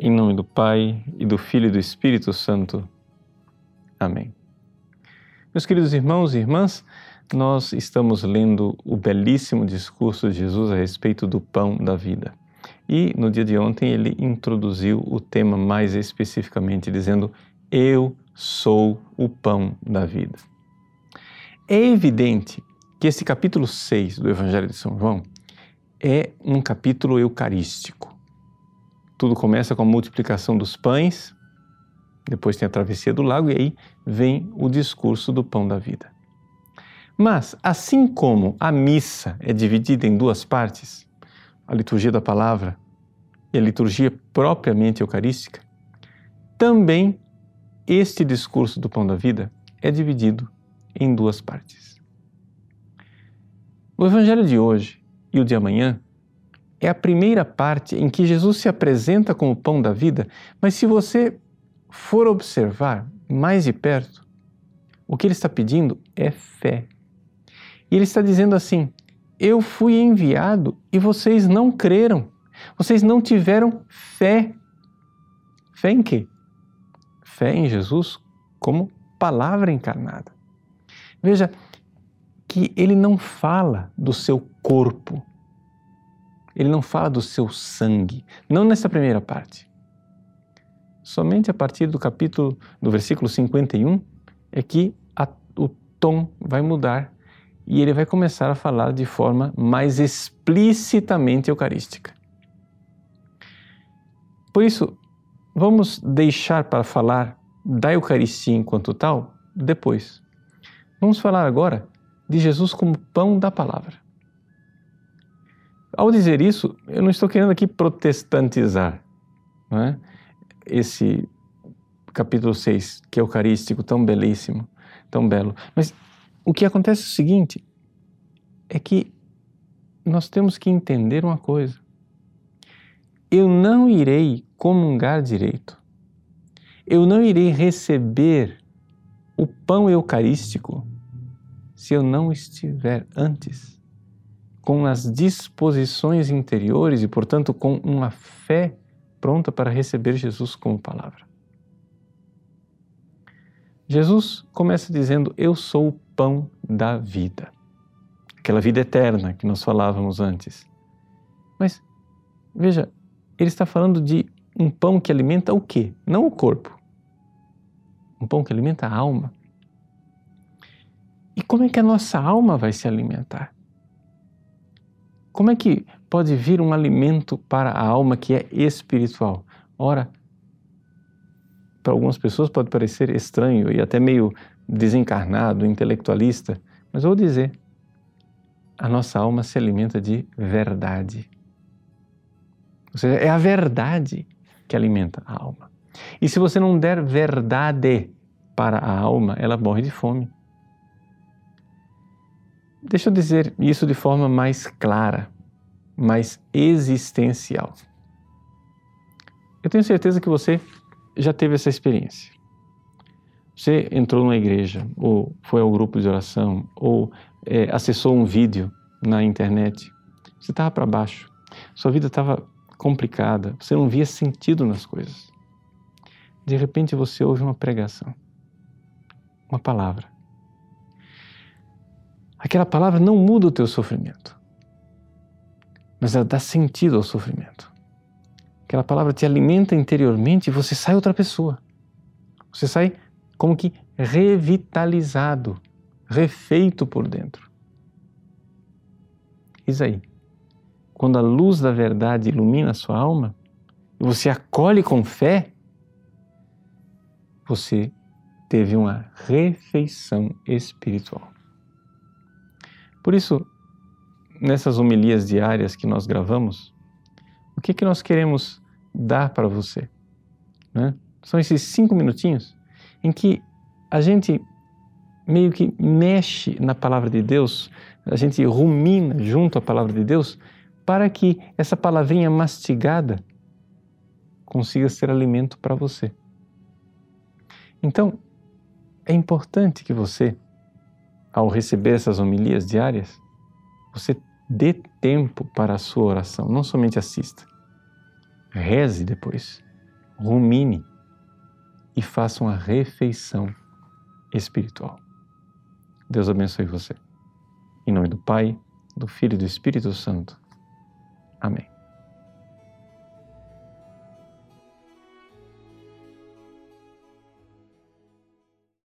Em nome do Pai, e do Filho e do Espírito Santo. Amém. Meus queridos irmãos e irmãs, nós estamos lendo o belíssimo discurso de Jesus a respeito do pão da vida. E no dia de ontem ele introduziu o tema mais especificamente, dizendo: Eu sou o pão da vida. É evidente que esse capítulo 6 do Evangelho de São João é um capítulo eucarístico. Tudo começa com a multiplicação dos pães, depois tem a travessia do lago e aí vem o discurso do pão da vida. Mas, assim como a missa é dividida em duas partes, a liturgia da palavra e a liturgia propriamente eucarística, também este discurso do pão da vida é dividido em duas partes. O evangelho de hoje e o de amanhã é a primeira parte em que Jesus se apresenta como o pão da vida, mas se você for observar mais de perto, o que ele está pedindo é fé. E ele está dizendo assim: Eu fui enviado e vocês não creram, vocês não tiveram fé. Fé em quê? Fé em Jesus como palavra encarnada. Veja que ele não fala do seu corpo, ele não fala do seu sangue, não nessa primeira parte. Somente a partir do capítulo, do versículo 51, é que a, o tom vai mudar e ele vai começar a falar de forma mais explicitamente eucarística. Por isso, vamos deixar para falar da Eucaristia enquanto tal depois. Vamos falar agora de Jesus como pão da palavra. Ao dizer isso, eu não estou querendo aqui protestantizar é? esse capítulo 6, que é eucarístico, tão belíssimo, tão belo. Mas o que acontece é o seguinte: é que nós temos que entender uma coisa. Eu não irei comungar direito, eu não irei receber o pão eucarístico se eu não estiver antes com as disposições interiores e, portanto, com uma fé pronta para receber Jesus como palavra. Jesus começa dizendo: Eu sou o pão da vida. Aquela vida eterna que nós falávamos antes. Mas, veja, ele está falando de um pão que alimenta o quê? Não o corpo. Um pão que alimenta a alma. E como é que a nossa alma vai se alimentar? Como é que pode vir um alimento para a alma que é espiritual? Ora, para algumas pessoas pode parecer estranho e até meio desencarnado, intelectualista, mas vou dizer, a nossa alma se alimenta de verdade. Ou seja, é a verdade que alimenta a alma. E se você não der verdade para a alma, ela morre de fome. Deixa eu dizer isso de forma mais clara, mais existencial. Eu tenho certeza que você já teve essa experiência. Você entrou numa igreja, ou foi ao grupo de oração, ou é, acessou um vídeo na internet. Você estava para baixo, sua vida estava complicada, você não via sentido nas coisas. De repente você ouve uma pregação, uma palavra aquela palavra não muda o teu sofrimento, mas ela dá sentido ao sofrimento. Aquela palavra te alimenta interiormente e você sai outra pessoa. Você sai como que revitalizado, refeito por dentro. Isaí, quando a luz da verdade ilumina a sua alma e você acolhe com fé, você teve uma refeição espiritual. Por isso, nessas homilias diárias que nós gravamos, o que, que nós queremos dar para você? Né? São esses cinco minutinhos em que a gente meio que mexe na palavra de Deus, a gente rumina junto à palavra de Deus, para que essa palavrinha mastigada consiga ser alimento para você. Então, é importante que você ao receber essas homilias diárias, você dê tempo para a sua oração, não somente assista. Reze depois, rumine e faça uma refeição espiritual. Deus abençoe você. Em nome do Pai, do Filho e do Espírito Santo. Amém.